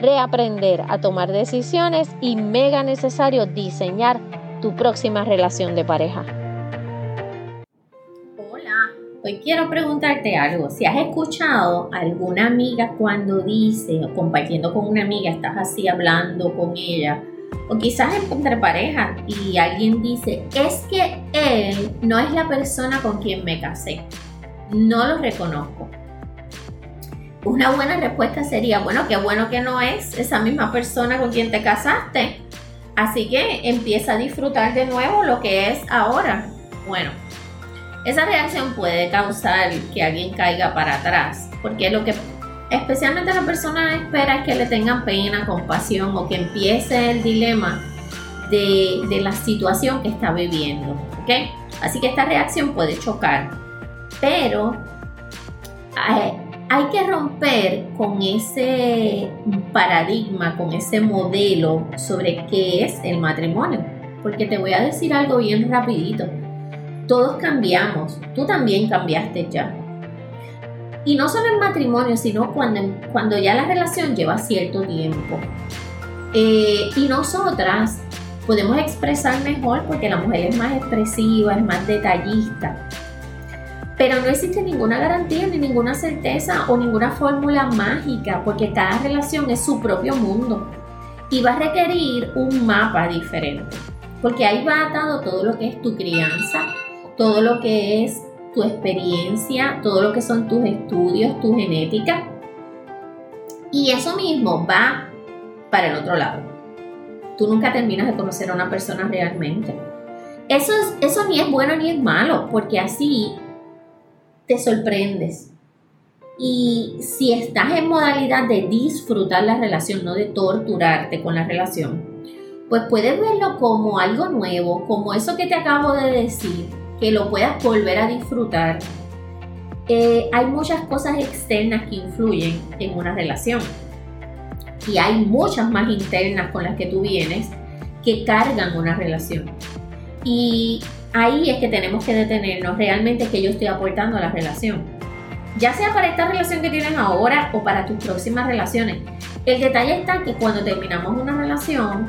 reaprender a tomar decisiones y mega necesario diseñar tu próxima relación de pareja. Hola, hoy quiero preguntarte algo. Si has escuchado a alguna amiga cuando dice o compartiendo con una amiga, estás así hablando con ella, o quizás entre pareja y alguien dice, es que él no es la persona con quien me casé. No lo reconozco una buena respuesta sería, bueno, qué bueno que no es esa misma persona con quien te casaste. Así que empieza a disfrutar de nuevo lo que es ahora. Bueno, esa reacción puede causar que alguien caiga para atrás, porque lo que especialmente la persona espera es que le tengan pena, compasión o que empiece el dilema de, de la situación que está viviendo. Así que esta reacción puede chocar, pero eh, hay que romper con ese paradigma, con ese modelo sobre qué es el matrimonio. Porque te voy a decir algo bien rapidito. Todos cambiamos, tú también cambiaste ya. Y no solo en matrimonio, sino cuando, cuando ya la relación lleva cierto tiempo. Eh, y nosotras podemos expresar mejor porque la mujer es más expresiva, es más detallista. Pero no existe ninguna garantía ni ninguna certeza o ninguna fórmula mágica porque cada relación es su propio mundo y va a requerir un mapa diferente. Porque ahí va atado todo lo que es tu crianza, todo lo que es tu experiencia, todo lo que son tus estudios, tu genética. Y eso mismo va para el otro lado. Tú nunca terminas de conocer a una persona realmente. Eso, eso ni es bueno ni es malo, porque así te sorprendes. Y si estás en modalidad de disfrutar la relación, no de torturarte con la relación, pues puedes verlo como algo nuevo, como eso que te acabo de decir, que lo puedas volver a disfrutar. Eh, hay muchas cosas externas que influyen en una relación. Y hay muchas más internas con las que tú vienes que cargan una relación. Y ahí es que tenemos que detenernos realmente que yo estoy aportando a la relación. Ya sea para esta relación que tienes ahora o para tus próximas relaciones. El detalle está que cuando terminamos una relación,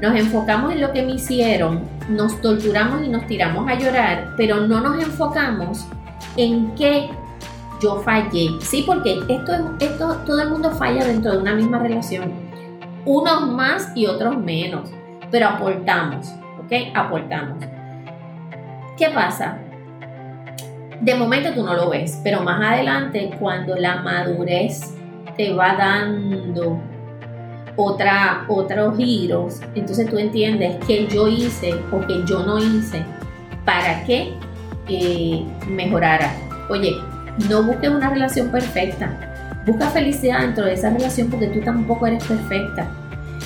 nos enfocamos en lo que me hicieron, nos torturamos y nos tiramos a llorar, pero no nos enfocamos en qué yo fallé. Sí, porque esto, esto, todo el mundo falla dentro de una misma relación. Unos más y otros menos, pero aportamos, ¿ok? Aportamos. ¿Qué pasa? De momento tú no lo ves, pero más adelante cuando la madurez te va dando otra, otros giros, entonces tú entiendes que yo hice o que yo no hice para que eh, mejorara. Oye, no busques una relación perfecta, busca felicidad dentro de esa relación porque tú tampoco eres perfecta.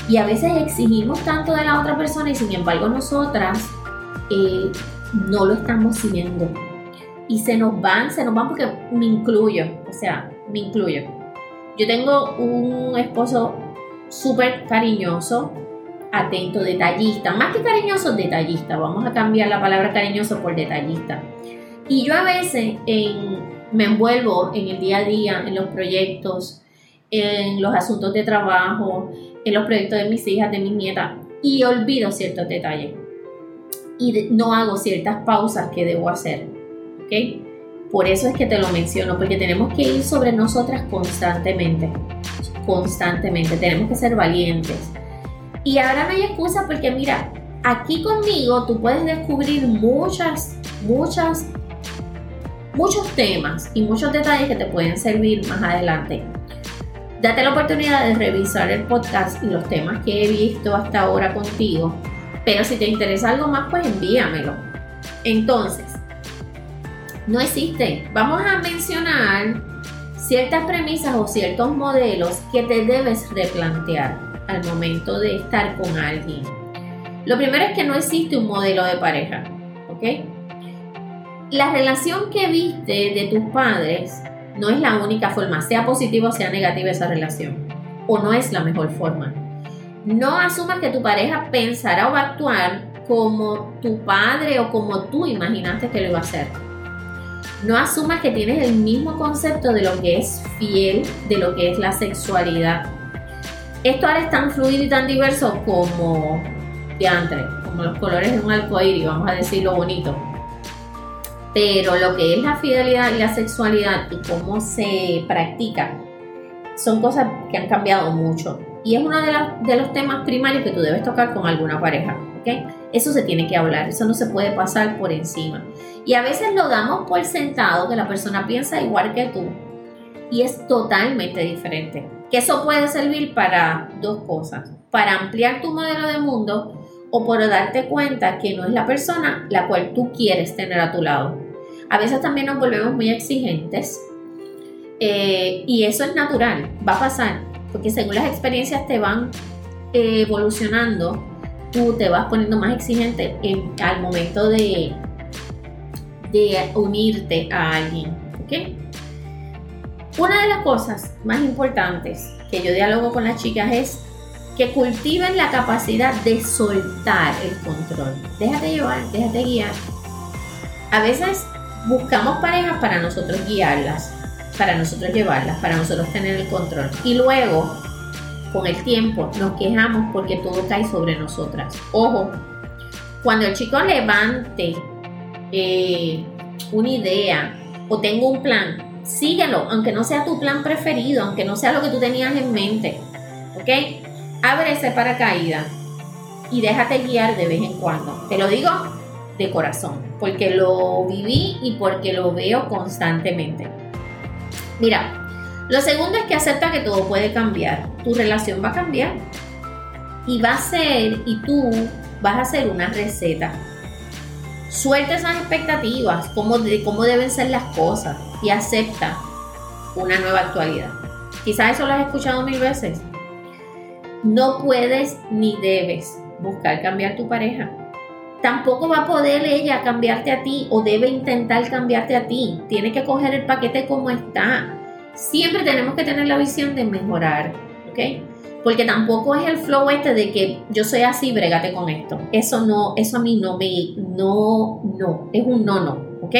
Y a veces exigimos tanto de la otra persona y sin embargo nosotras eh, no lo estamos siguiendo. Y se nos van, se nos van porque me incluyo, o sea, me incluyo. Yo tengo un esposo súper cariñoso, atento, detallista, más que cariñoso, detallista. Vamos a cambiar la palabra cariñoso por detallista. Y yo a veces me envuelvo en el día a día, en los proyectos, en los asuntos de trabajo, en los proyectos de mis hijas, de mis nietas, y olvido ciertos detalles y no hago ciertas pausas que debo hacer. ¿ok? Por eso es que te lo menciono, porque tenemos que ir sobre nosotras constantemente. Constantemente. Tenemos que ser valientes. Y ahora no hay excusa porque mira, aquí conmigo tú puedes descubrir muchas, muchas, muchos temas y muchos detalles que te pueden servir más adelante. Date la oportunidad de revisar el podcast y los temas que he visto hasta ahora contigo. Pero si te interesa algo más, pues envíamelo. Entonces, no existe. Vamos a mencionar ciertas premisas o ciertos modelos que te debes replantear al momento de estar con alguien. Lo primero es que no existe un modelo de pareja, ¿ok? La relación que viste de tus padres no es la única forma, sea positiva o sea negativa esa relación, o no es la mejor forma. No asumas que tu pareja pensará o va a actuar como tu padre o como tú imaginaste que lo iba a hacer no asumas que tienes el mismo concepto de lo que es fiel, de lo que es la sexualidad. Esto ahora es tan fluido y tan diverso como diantre, como los colores de un arcoíris, vamos a decirlo bonito. Pero lo que es la fidelidad y la sexualidad y cómo se practica son cosas que han cambiado mucho. Y es uno de, los temas primarios que tú debes tocar con alguna pareja. Eso se tiene que hablar, eso no se puede pasar por encima. Y a veces lo damos por sentado que la persona piensa igual que tú y es totalmente diferente. Que eso puede servir para dos cosas, para ampliar tu modelo de mundo o por darte cuenta que no es la persona la cual tú quieres tener a tu lado. A veces también nos volvemos muy exigentes eh, y eso es natural, va a pasar, porque según las experiencias te van eh, evolucionando tú te vas poniendo más exigente al momento de, de unirte a alguien. Una de las cosas más importantes que yo dialogo con las chicas es que cultiven la capacidad de soltar el control. Déjate llevar, déjate guiar. A veces buscamos parejas para nosotros guiarlas, para nosotros llevarlas, para nosotros tener el control. Y luego con el tiempo nos quejamos porque todo cae sobre nosotras. Ojo, cuando el chico levante eh, una idea o tenga un plan, síguelo, aunque no sea tu plan preferido, aunque no sea lo que tú tenías en mente. ¿Ok? Abre ese paracaídas y déjate guiar de vez en cuando. Te lo digo de corazón, porque lo viví y porque lo veo constantemente. Mira, lo segundo es que acepta que todo puede cambiar. Tu relación va a cambiar. Y va a ser, y tú vas a hacer una receta. Suelta esas expectativas cómo, de cómo deben ser las cosas y acepta una nueva actualidad. Quizás eso lo has escuchado mil veces. No puedes ni debes buscar cambiar tu pareja. Tampoco va a poder ella cambiarte a ti o debe intentar cambiarte a ti. Tiene que coger el paquete como está siempre tenemos que tener la visión de mejorar, ¿ok? Porque tampoco es el flow este de que yo soy así, brégate con esto. Eso no, eso a mí no me, no, no, es un no, no, ¿ok?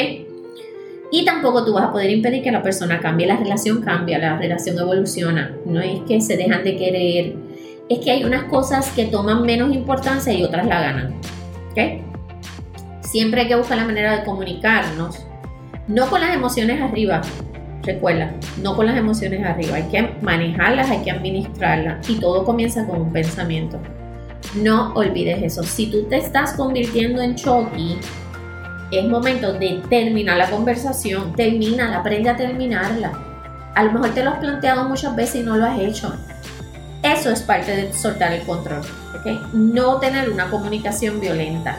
Y tampoco tú vas a poder impedir que la persona cambie, la relación cambia, la relación evoluciona. No es que se dejan de querer, es que hay unas cosas que toman menos importancia y otras la ganan, ¿ok? Siempre hay que buscar la manera de comunicarnos, no con las emociones arriba, Recuerda, no con las emociones arriba, hay que manejarlas, hay que administrarlas y todo comienza con un pensamiento. No olvides eso. Si tú te estás convirtiendo en Chucky, es momento de terminar la conversación. Termina, aprende a terminarla. A lo mejor te lo has planteado muchas veces y no lo has hecho. Eso es parte de soltar el control. No tener una comunicación violenta.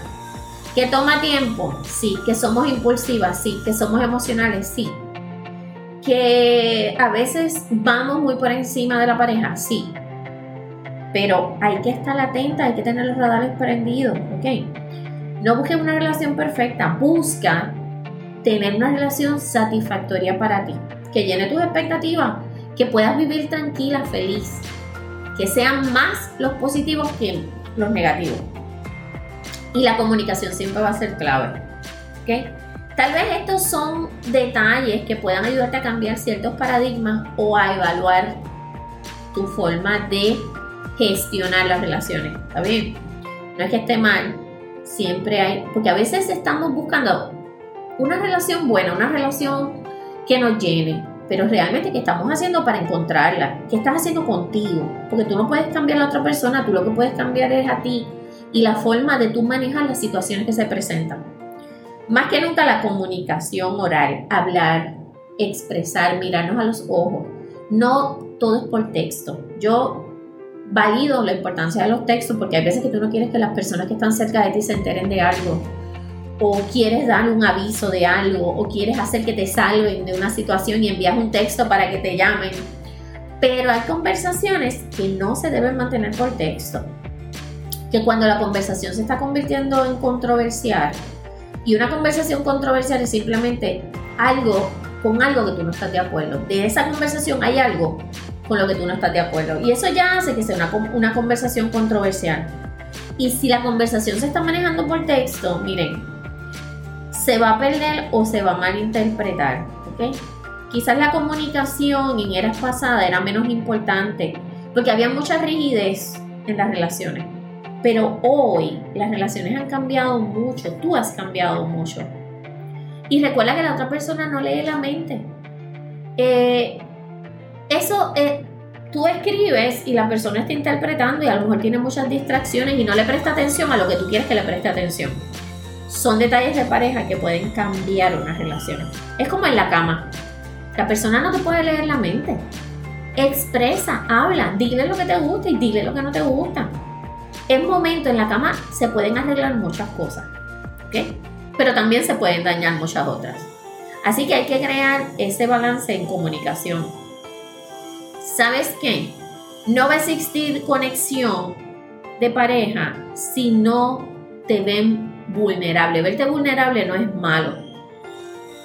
¿Que toma tiempo? Sí. ¿Que somos impulsivas? Sí. ¿Que somos emocionales? Sí que a veces vamos muy por encima de la pareja, sí, pero hay que estar atenta, hay que tener los radares prendidos, ¿ok? No busques una relación perfecta, busca tener una relación satisfactoria para ti, que llene tus expectativas, que puedas vivir tranquila, feliz, que sean más los positivos que los negativos. Y la comunicación siempre va a ser clave, ¿ok? Tal vez estos son detalles que puedan ayudarte a cambiar ciertos paradigmas o a evaluar tu forma de gestionar las relaciones. ¿Está bien? No es que esté mal, siempre hay, porque a veces estamos buscando una relación buena, una relación que nos llene, pero realmente qué estamos haciendo para encontrarla, qué estás haciendo contigo, porque tú no puedes cambiar a la otra persona, tú lo que puedes cambiar es a ti y la forma de tú manejar las situaciones que se presentan. Más que nunca la comunicación oral, hablar, expresar, mirarnos a los ojos. No todo es por texto. Yo valido la importancia de los textos porque hay veces que tú no quieres que las personas que están cerca de ti se enteren de algo o quieres dar un aviso de algo o quieres hacer que te salven de una situación y envías un texto para que te llamen. Pero hay conversaciones que no se deben mantener por texto. Que cuando la conversación se está convirtiendo en controversial, y una conversación controversial es simplemente algo con algo que tú no estás de acuerdo. De esa conversación hay algo con lo que tú no estás de acuerdo. Y eso ya hace que sea una, una conversación controversial. Y si la conversación se está manejando por texto, miren, se va a perder o se va a malinterpretar. ¿ok? Quizás la comunicación en eras pasadas era menos importante porque había mucha rigidez en las relaciones. Pero hoy las relaciones han cambiado mucho, tú has cambiado mucho. Y recuerda que la otra persona no lee la mente. Eh, eso, eh, tú escribes y la persona está interpretando y a lo mejor tiene muchas distracciones y no le presta atención a lo que tú quieres que le preste atención. Son detalles de pareja que pueden cambiar una relación. Es como en la cama. La persona no te puede leer la mente. Expresa, habla, dile lo que te gusta y dile lo que no te gusta en momento en la cama se pueden arreglar muchas cosas, ¿ok? Pero también se pueden dañar muchas otras. Así que hay que crear ese balance en comunicación. ¿Sabes qué? No va a existir conexión de pareja si no te ven vulnerable. Verte vulnerable no es malo.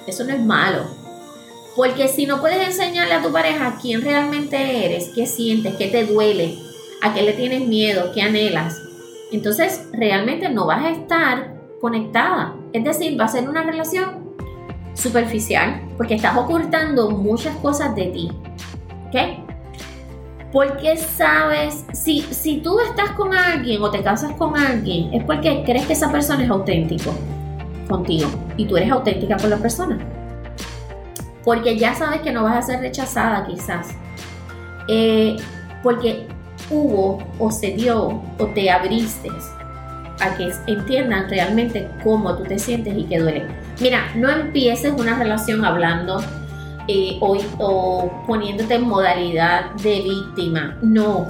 Eso no es malo. Porque si no puedes enseñarle a tu pareja quién realmente eres, qué sientes, qué te duele, a qué le tienes miedo, qué anhelas, entonces realmente no vas a estar conectada. Es decir, va a ser una relación superficial porque estás ocultando muchas cosas de ti. ¿Ok? Porque sabes, si, si tú estás con alguien o te casas con alguien, es porque crees que esa persona es auténtico contigo y tú eres auténtica con la persona. Porque ya sabes que no vas a ser rechazada quizás. Eh, porque hubo o se dio o te abriste a que entiendan realmente cómo tú te sientes y qué duele. Mira, no empieces una relación hablando eh, o, poniéndote en modalidad de víctima. No.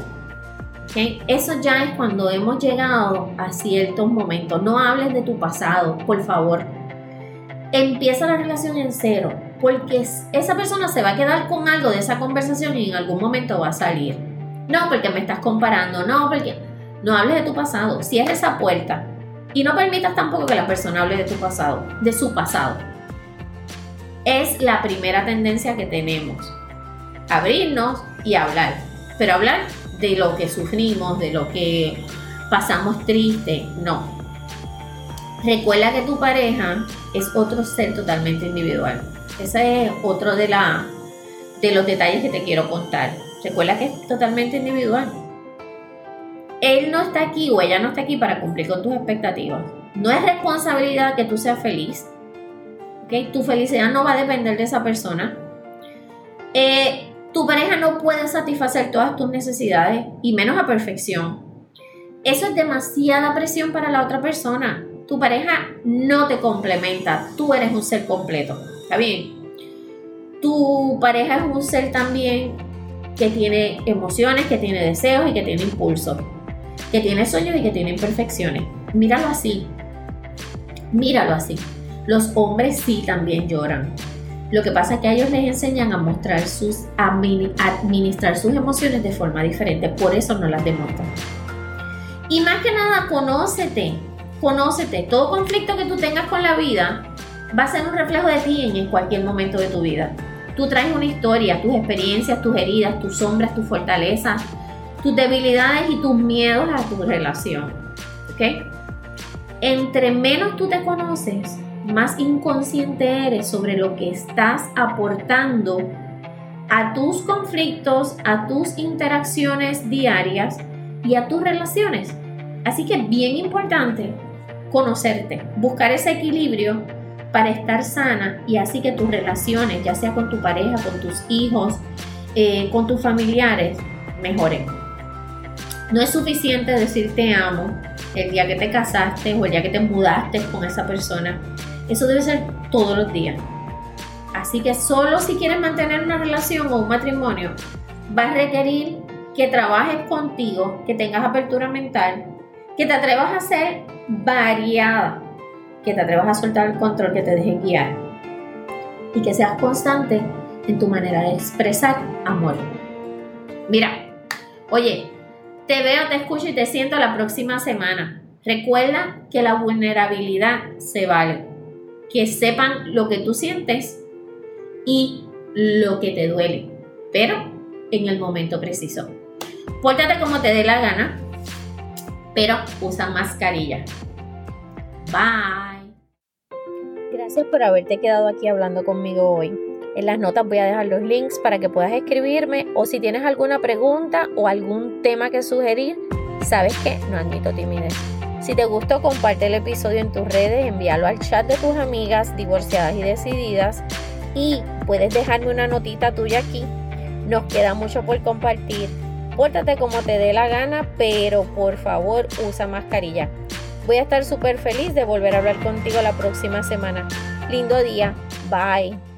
Eso ya es cuando hemos llegado a ciertos momentos. No hables de tu pasado, por favor. Empieza la relación en cero, porque esa persona se va a quedar con algo de esa conversación y en algún momento va a salir. No, porque me estás comparando, no, porque no hables de tu pasado, cierra esa puerta y no permitas tampoco que la persona hable de tu pasado, de su pasado. Es la primera tendencia que tenemos, abrirnos y hablar, pero hablar de lo que sufrimos, de lo que pasamos triste, no. Recuerda que tu pareja es otro ser totalmente individual. Ese es otro de, la, de los detalles que te quiero contar. Recuerda que es totalmente individual. Él no está aquí o ella no está aquí para cumplir con tus expectativas. No es responsabilidad que tú seas feliz. Tu felicidad no va a depender de esa persona. Eh, tu pareja no puede satisfacer todas tus necesidades y menos a perfección. Eso es demasiada presión para la otra persona. Tu pareja no te complementa. Tú eres un ser completo. ¿Está bien? Tu pareja es un ser también que tiene emociones, que tiene deseos y que tiene impulsos, que tiene sueños y que tiene imperfecciones. Míralo así. Míralo así. Los hombres sí también lloran. Lo que pasa es que a ellos les enseñan a mostrar sus, a administrar sus emociones de forma diferente, por eso no las demuestran. Y más que nada, conócete, conócete. Todo conflicto que tú tengas con la vida va a ser un reflejo de ti en cualquier momento de tu vida. Tú traes una historia, tus experiencias, tus heridas, tus sombras, tus fortalezas, tus debilidades y tus miedos a tu relación. ¿Ok? Entre menos tú te conoces, más inconsciente eres sobre lo que estás aportando a tus conflictos, a tus interacciones diarias y a tus relaciones. Así que es bien importante conocerte, buscar ese equilibrio para estar sana y así que tus relaciones, ya sea con tu pareja, con tus hijos, eh, con tus familiares, mejoren. No es suficiente decir te amo el día que te casaste o el día que te mudaste con esa persona. Eso debe ser todos los días. Así que solo si quieres mantener una relación o un matrimonio, va a requerir que trabajes contigo, que tengas apertura mental, que te atrevas a ser variada, que te atrevas a soltar el control, que te dejes guiar y que seas constante en tu manera de expresar amor. Mira, oye, te veo, te escucho y te siento la próxima semana. Recuerda que la vulnerabilidad se vale. Que sepan lo que tú sientes y lo que te duele, pero en el momento preciso. Pórtate como te dé la gana, pero usa mascarilla. Bye. Gracias por haberte quedado aquí hablando conmigo hoy. En las notas voy a dejar los links para que puedas escribirme o si tienes alguna pregunta o algún tema que sugerir, sabes que no admito timidez. Si te gustó, comparte el episodio en tus redes, envíalo al chat de tus amigas divorciadas y decididas y puedes dejarme una notita tuya aquí. Nos queda mucho por compartir. Pórtate como te dé la gana, pero por favor usa mascarilla. Voy a estar súper feliz de volver a hablar contigo la próxima semana. Lindo día. Bye.